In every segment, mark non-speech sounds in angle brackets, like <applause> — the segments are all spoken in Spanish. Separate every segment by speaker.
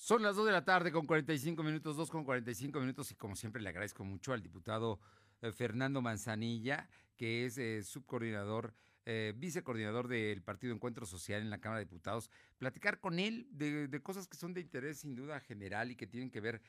Speaker 1: Son las 2 de la tarde con 45 minutos, 2 con 45 minutos y como siempre le agradezco mucho al diputado eh, Fernando Manzanilla, que es eh, subcoordinador, eh, vicecoordinador del Partido Encuentro Social en la Cámara de Diputados, platicar con él de, cosas que son de interés sin duda general y que tienen que ver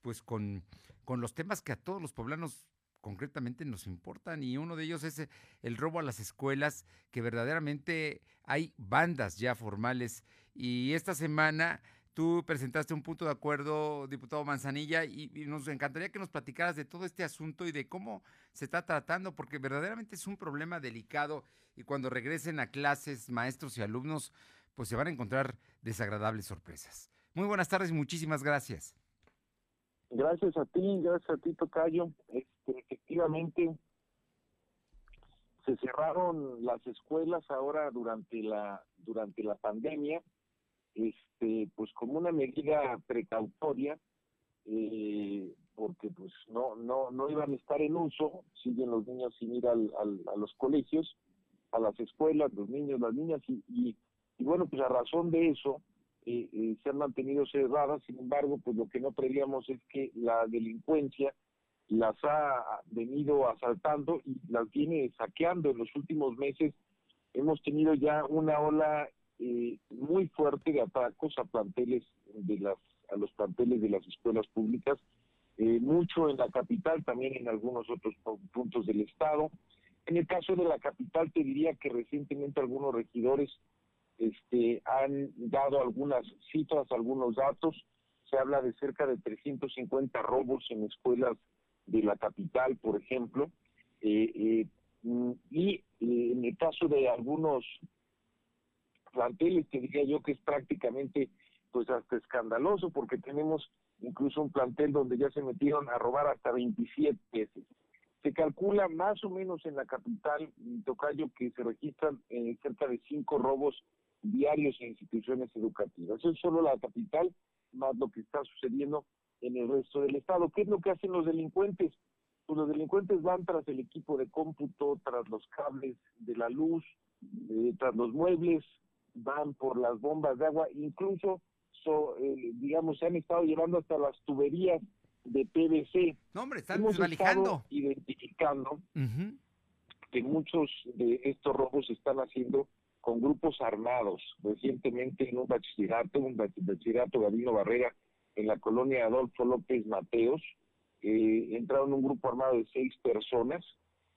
Speaker 1: pues con, con los temas que a todos los poblanos concretamente nos importan. Y uno de ellos es el robo a las escuelas, que verdaderamente hay bandas ya formales. Y esta semana Tú presentaste un punto de acuerdo, diputado Manzanilla, y, nos encantaría que nos platicaras de todo este asunto y de cómo se está tratando, porque verdaderamente es un problema delicado y cuando regresen a clases, maestros y alumnos, pues se van a encontrar desagradables sorpresas. Muy buenas tardes muchísimas gracias.
Speaker 2: Gracias a ti, gracias a ti, Tocayo. Este, efectivamente, se cerraron las escuelas ahora durante la durante la pandemia este pues como una medida precautoria eh, porque pues no no no iban a estar en uso siguen los niños sin ir al, a los colegios a las escuelas los niños las niñas y, y, bueno pues a razón de eso eh, eh, se han mantenido cerradas sin embargo pues lo que no prevíamos es que la delincuencia las ha venido asaltando y las viene saqueando. En los últimos meses hemos tenido ya una ola eh, muy fuerte de atacos a de las a los planteles de las escuelas públicas, eh, mucho en la capital, también en algunos otros puntos del estado. En el caso de la capital te diría que recientemente algunos regidores este, han dado algunas cifras, algunos datos. Se habla de cerca de 350 robos en escuelas de la capital, por ejemplo. Eh, y en el caso de algunos planteles que diría yo que es prácticamente pues hasta escandaloso porque tenemos incluso un plantel donde ya se metieron a robar hasta 27 veces. Se calcula más o menos en la capital, Tocayo, que se registran eh, cerca de cinco robos diarios en instituciones educativas. Eso es solo la capital, más lo que está sucediendo en el resto del estado. ¿Qué es lo que hacen los delincuentes? Pues los delincuentes van tras el equipo de cómputo, tras los cables de la luz, eh, tras los muebles, van por las bombas de agua, incluso, eh, digamos, se han estado llevando hasta las tuberías de PVC.
Speaker 1: No, hombre, están desvalijando.
Speaker 2: identificando que muchos de estos robos se están haciendo con grupos armados. Recientemente en un bachillerato, un bachillerato Gabino Barrera, en la colonia Adolfo López Mateos, eh, entraron un grupo armado de seis personas,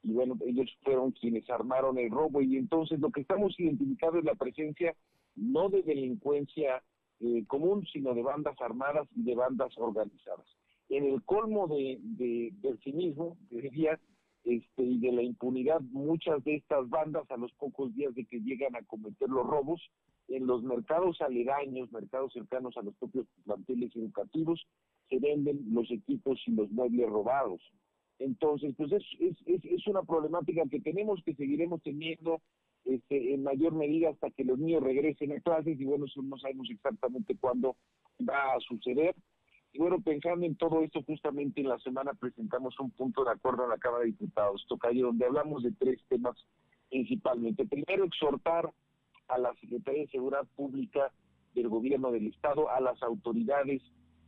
Speaker 2: y bueno, ellos fueron quienes armaron el robo y entonces lo que estamos identificando es la presencia no de delincuencia eh, común, sino de bandas armadas y de bandas organizadas. En el colmo de, del cinismo, diría, este, y de la impunidad, muchas de estas bandas a los pocos días de que llegan a cometer los robos, en los mercados aledaños, mercados cercanos a los propios planteles educativos, se venden los equipos y los muebles robados. Entonces, pues es, es, es, una problemática que tenemos, que seguiremos teniendo este, en mayor medida hasta que los niños regresen a clases y bueno, eso no sabemos exactamente cuándo va a suceder. Y bueno, pensando en todo esto, justamente en la semana presentamos un punto de acuerdo a la Cámara de Diputados, Tocayo, donde hablamos de tres temas principalmente. Primero, exhortar a la Secretaría de Seguridad Pública del Gobierno del Estado, a las autoridades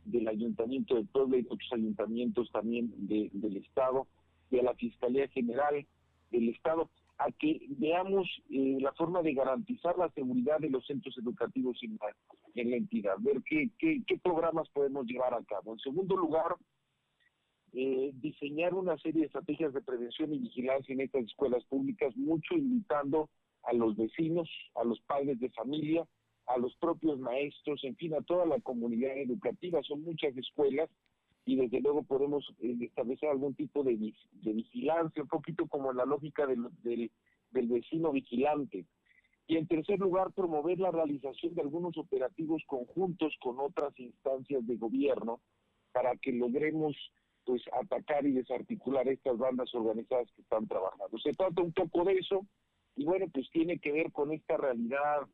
Speaker 2: del Ayuntamiento de Puebla y otros ayuntamientos también del Estado y a la Fiscalía General del Estado a que veamos eh, la forma de garantizar la seguridad de los centros educativos en la, en la entidad, ver qué, qué, qué, programas podemos llevar a cabo. En segundo lugar, eh, diseñar una serie de estrategias de prevención y vigilancia en estas escuelas públicas, mucho invitando a los vecinos, a los padres de familia, a los propios maestros, en fin, a toda la comunidad educativa. Son muchas escuelas y desde luego podemos eh, establecer algún tipo de, de, vigilancia, un poquito como la lógica del, del, del vecino vigilante. Y en tercer lugar, promover la realización de algunos operativos conjuntos con otras instancias de gobierno para que logremos pues atacar y desarticular estas bandas organizadas que están trabajando. Se trata un poco de eso y bueno, pues tiene que ver con esta realidad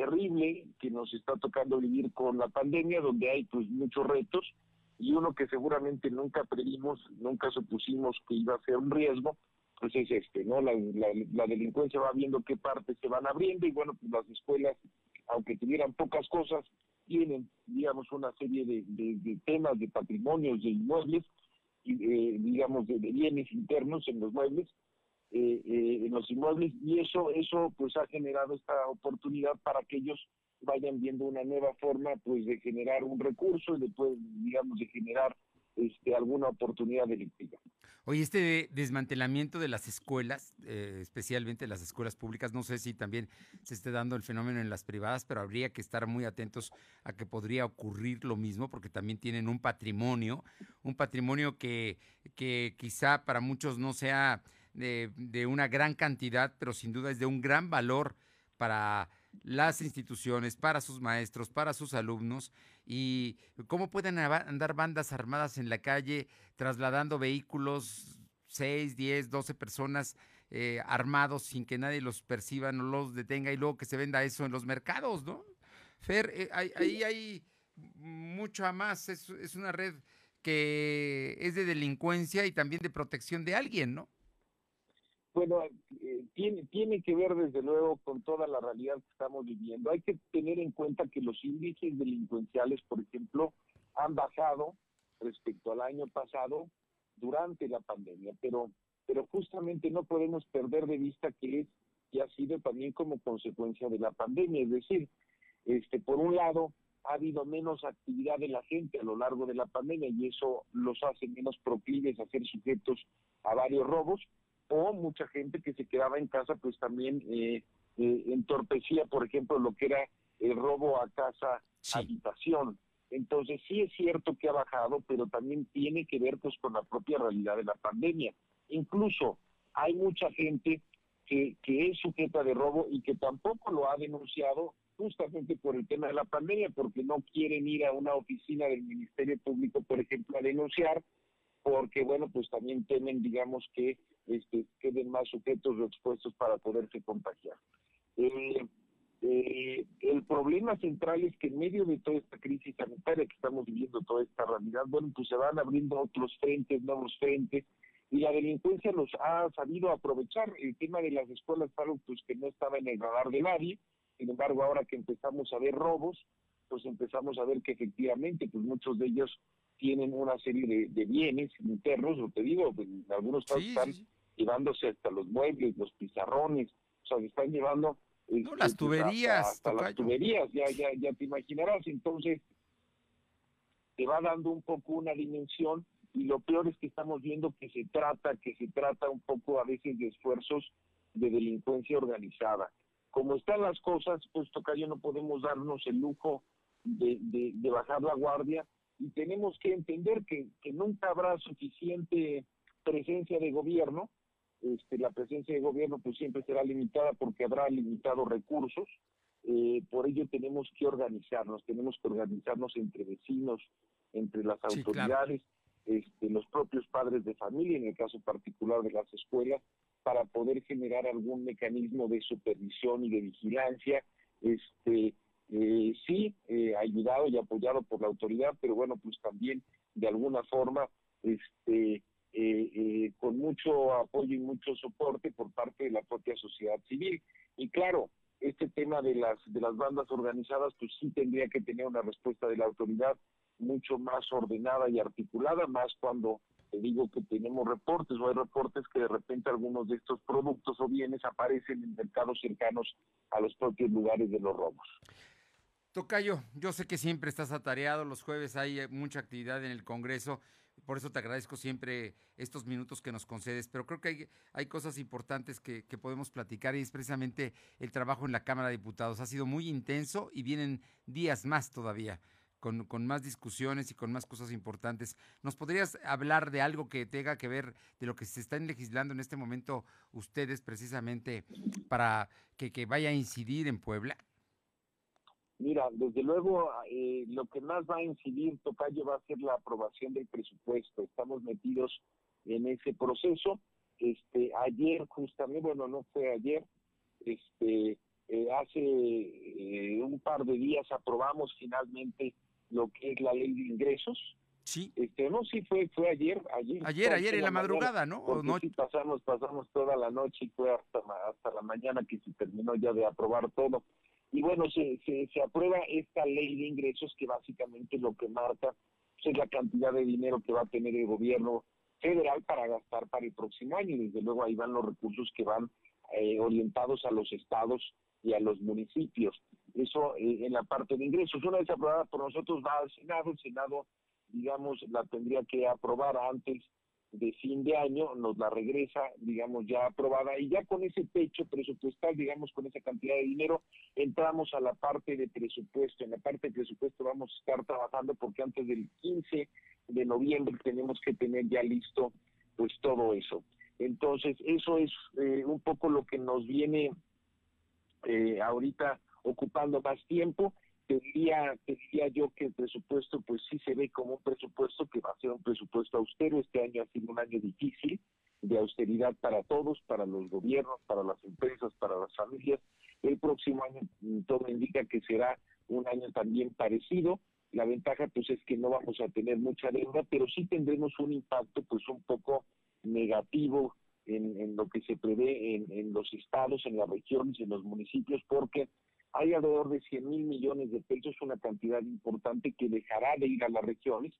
Speaker 2: terrible que nos está tocando vivir con la pandemia, donde hay pues muchos retos y uno que seguramente nunca previmos, nunca supusimos que iba a ser un riesgo, pues es este, ¿no? La, la, delincuencia va viendo qué partes se van abriendo y bueno, pues las escuelas, aunque tuvieran pocas cosas, tienen, digamos, una serie de, temas de patrimonios, de inmuebles, y, eh, digamos, de, bienes internos en los muebles, eh, eh, en los inmuebles, y eso, eso pues ha generado esta oportunidad para que ellos vayan viendo una nueva forma pues de generar un recurso y después, digamos, de generar este, alguna oportunidad delictiva.
Speaker 1: Oye, este desmantelamiento de las escuelas, eh, especialmente las escuelas públicas, no sé si también se esté dando el fenómeno en las privadas, pero habría que estar muy atentos a que podría ocurrir lo mismo, porque también tienen un patrimonio, un patrimonio que, que quizá para muchos no sea de, de una gran cantidad, pero sin duda es de un gran valor para las instituciones, para sus maestros, para sus alumnos y cómo pueden andar bandas armadas en la calle trasladando vehículos, 6, 10, 12 personas eh, armados sin que nadie los perciba, no los detenga y luego que se venda eso en los mercados, ¿no? Fer, eh, ahí hay, mucho más, es, es una red que es de delincuencia y también de protección de alguien, ¿no?
Speaker 2: Bueno, eh, tiene, tiene que ver desde luego con toda la realidad que estamos viviendo. Hay que tener en cuenta que los índices delincuenciales, por ejemplo, han bajado respecto al año pasado durante la pandemia, pero, pero justamente no podemos perder de vista que es que ha sido también como consecuencia de la pandemia, es decir, este por un lado ha habido menos actividad de la gente a lo largo de la pandemia y eso los hace menos proclives a ser sujetos a varios robos, o mucha gente que se quedaba en casa pues también eh, eh, entorpecía, por ejemplo, lo que era el robo a casa habitación. Entonces sí es cierto que ha bajado, pero también tiene que ver pues con la propia realidad de la pandemia. Incluso hay mucha gente que, que es sujeta de robo y que tampoco lo ha denunciado justamente por el tema de la pandemia, porque no quieren ir a una oficina del Ministerio Público, por ejemplo, a denunciar, porque bueno, pues también temen, digamos, que este, queden más sujetos o expuestos para poderse contagiar. Eh, eh, el problema central es que en medio de toda esta crisis sanitaria que estamos viviendo, toda esta realidad, bueno, pues se van abriendo otros frentes, nuevos frentes, y la delincuencia los ha sabido aprovechar. El tema de las escuelas algo pues que no estaba en el radar de nadie, sin embargo, ahora que empezamos a ver robos, pues empezamos a ver que efectivamente, pues muchos de ellos tienen una serie de, bienes internos, lo te digo, pues, en algunos casos están llevándose hasta los muebles, los pizarrones, o sea, están llevando...
Speaker 1: No, este, las tuberías.
Speaker 2: Hasta, las tuberías, ya, ya, ya te imaginarás. Entonces, te va dando un poco una dimensión y lo peor es que estamos viendo que se trata, que se trata un poco a veces de esfuerzos de delincuencia organizada. Como están las cosas, pues Tocayo no podemos darnos el lujo de, de bajar la guardia y tenemos que entender que, nunca habrá suficiente presencia de gobierno. Este, la presencia de gobierno pues siempre será limitada porque habrá limitados recursos. Eh, por ello tenemos que organizarnos, tenemos que organizarnos entre vecinos, entre las autoridades, este, los propios padres de familia, en el caso particular de las escuelas, para poder generar algún mecanismo de supervisión y de vigilancia, este, eh, sí, eh, ayudado y apoyado por la autoridad, pero bueno, pues también de alguna forma, este, eh, eh, con mucho apoyo y mucho soporte por parte de la propia sociedad civil. Y claro, este tema de las de las bandas organizadas, pues sí tendría que tener una respuesta de la autoridad mucho más ordenada y articulada, más cuando te digo que tenemos reportes o hay reportes que de repente algunos de estos productos o bienes aparecen en mercados cercanos a los propios lugares de los robos.
Speaker 1: Tocayo, yo sé que siempre estás atareado, los jueves hay eh, mucha actividad en el Congreso, por eso te agradezco siempre estos minutos que nos concedes, pero creo que hay, cosas importantes que, podemos platicar y es precisamente el trabajo en la Cámara de Diputados. Ha sido muy intenso y vienen días más todavía. Con, más discusiones y con más cosas importantes. ¿Nos podrías hablar de algo que tenga que ver de lo que se está legislando en este momento ustedes precisamente para que vaya a incidir en Puebla?
Speaker 2: Mira, desde luego eh, lo que más va a incidir, Tocayo, va a ser la aprobación del presupuesto. Estamos metidos en ese proceso. Este, ayer justamente, bueno, no fue ayer, este, eh, hace eh, un par de días aprobamos finalmente lo que es la ley de ingresos.
Speaker 1: Sí.
Speaker 2: Este, no, sí fue, fue ayer, ayer.
Speaker 1: Ayer, ayer en la, madrugada, ¿no?
Speaker 2: ¿O no? Sí pasamos, pasamos toda la noche y fue hasta, hasta la mañana que se terminó ya de aprobar todo Y bueno, se, se, aprueba esta ley de ingresos que básicamente lo que marca pues, es la cantidad de dinero que va a tener el gobierno federal para gastar para el próximo año. Y desde luego ahí van los recursos que van eh, orientados a los estados y a los municipios. Eso eh, en la parte de ingresos. Una vez aprobada por nosotros va al Senado. El Senado, digamos, la tendría que aprobar antes de fin de año, nos la regresa, digamos, ya aprobada, y ya con ese techo presupuestal, digamos, con esa cantidad de dinero, entramos a la parte de presupuesto. En la parte de presupuesto vamos a estar trabajando porque antes del 15 de noviembre tenemos que tener ya listo, pues, todo eso. Entonces, eso es eh, un poco lo que nos viene eh, ahorita ocupando más tiempo tendría, tendría yo que el presupuesto pues sí se ve como un presupuesto que va a ser un presupuesto austero. Este año ha sido un año difícil de austeridad para todos, para los gobiernos, para las empresas, para las familias. El próximo año mm, todo indica que será un año también parecido. La ventaja pues es que no vamos a tener mucha deuda, pero sí tendremos un impacto pues un poco negativo en, en lo que se prevé en, en los estados, en las regiones, en los municipios, porque hay alrededor de 100 mil millones de pesos, una cantidad importante que dejará de ir a las regiones,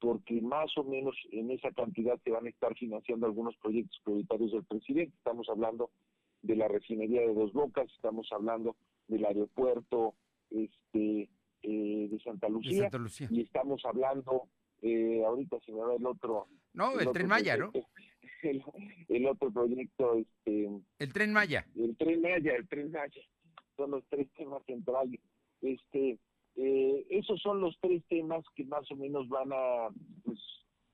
Speaker 2: porque más o menos en esa cantidad se van a estar financiando algunos proyectos prioritarios del presidente. Estamos hablando de la refinería de Dos Bocas, estamos hablando del aeropuerto este eh, de, Santa Lucía, y estamos hablando, eh, ahorita se me va el otro...
Speaker 1: No, el, Tren Maya, ¿no? <laughs>
Speaker 2: El, el, otro proyecto, este...
Speaker 1: El Tren Maya.
Speaker 2: El Tren Maya, el Tren Maya son los tres temas centrales. Este, eh, esos son los tres temas que más o menos van a pues,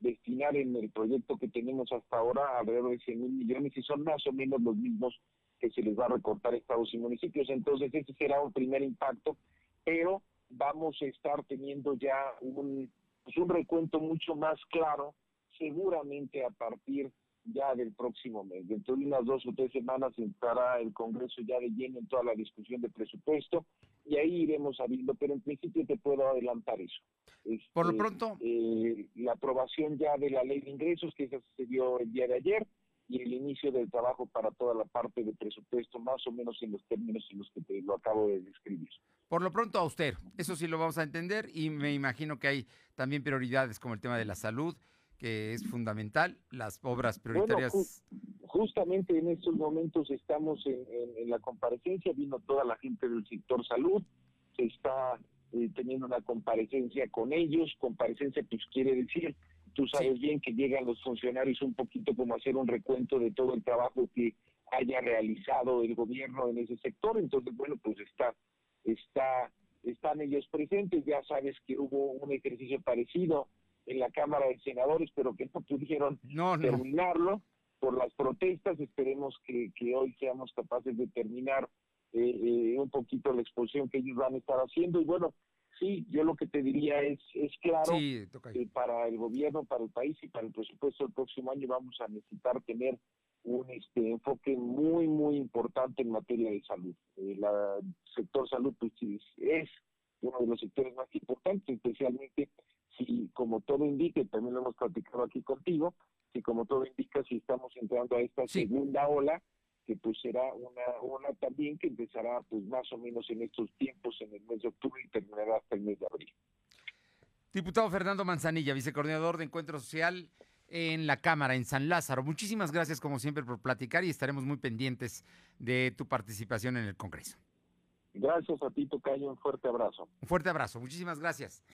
Speaker 2: destinar en el proyecto que tenemos hasta ahora alrededor de 100 mil millones y son más o menos los mismos que se les va a recortar estados y municipios. Entonces ese será un primer impacto, pero vamos a estar teniendo ya un, pues, un recuento mucho más claro, seguramente a partir ya del próximo mes. Dentro de unas dos o tres semanas entrará el Congreso ya de lleno en toda la discusión de presupuesto y ahí iremos sabiendo, pero en principio te puedo adelantar eso.
Speaker 1: Por lo este, pronto.
Speaker 2: Eh, la aprobación ya de la ley de ingresos que se dio el día de ayer y el inicio del trabajo para toda la parte de presupuesto, más o menos en los términos en los que te lo acabo de describir.
Speaker 1: Por lo pronto, austero, eso sí lo vamos a entender y me imagino que hay también prioridades como el tema de la salud que es fundamental, las obras prioritarias.
Speaker 2: justamente en estos momentos estamos en, la comparecencia, vino toda la gente del sector salud, se está eh, teniendo una comparecencia con ellos, comparecencia pues quiere decir, tú sabes bien que llegan los funcionarios un poquito como hacer un recuento de todo el trabajo que haya realizado el gobierno en ese sector, entonces bueno, pues está, está, están ellos presentes, ya sabes que hubo un ejercicio parecido en la Cámara de Senadores, pero que no pudieron terminarlo por las protestas. Esperemos que, hoy seamos capaces de terminar eh, eh, un poquito la exposición que ellos van a estar haciendo. Y bueno, sí, yo lo que te diría es, es claro que para el gobierno, para el país y para el presupuesto del próximo año vamos a necesitar tener un este, enfoque muy, muy importante en materia de salud. El sector salud pues, es uno de los sectores más importantes, especialmente si como todo indica, también lo hemos platicado aquí contigo, si como todo indica, si estamos entrando a esta segunda ola, que pues será una ola también que empezará pues más o menos en estos tiempos, en el mes de octubre y terminará hasta el mes de abril.
Speaker 1: Diputado Fernando Manzanilla, vicecoordinador de Encuentro Social en la Cámara, en San Lázaro. Muchísimas gracias como siempre por platicar y estaremos muy pendientes de tu participación en el Congreso.
Speaker 2: Gracias a ti, Tocayo. Un fuerte abrazo.
Speaker 1: Un fuerte abrazo. Muchísimas gracias.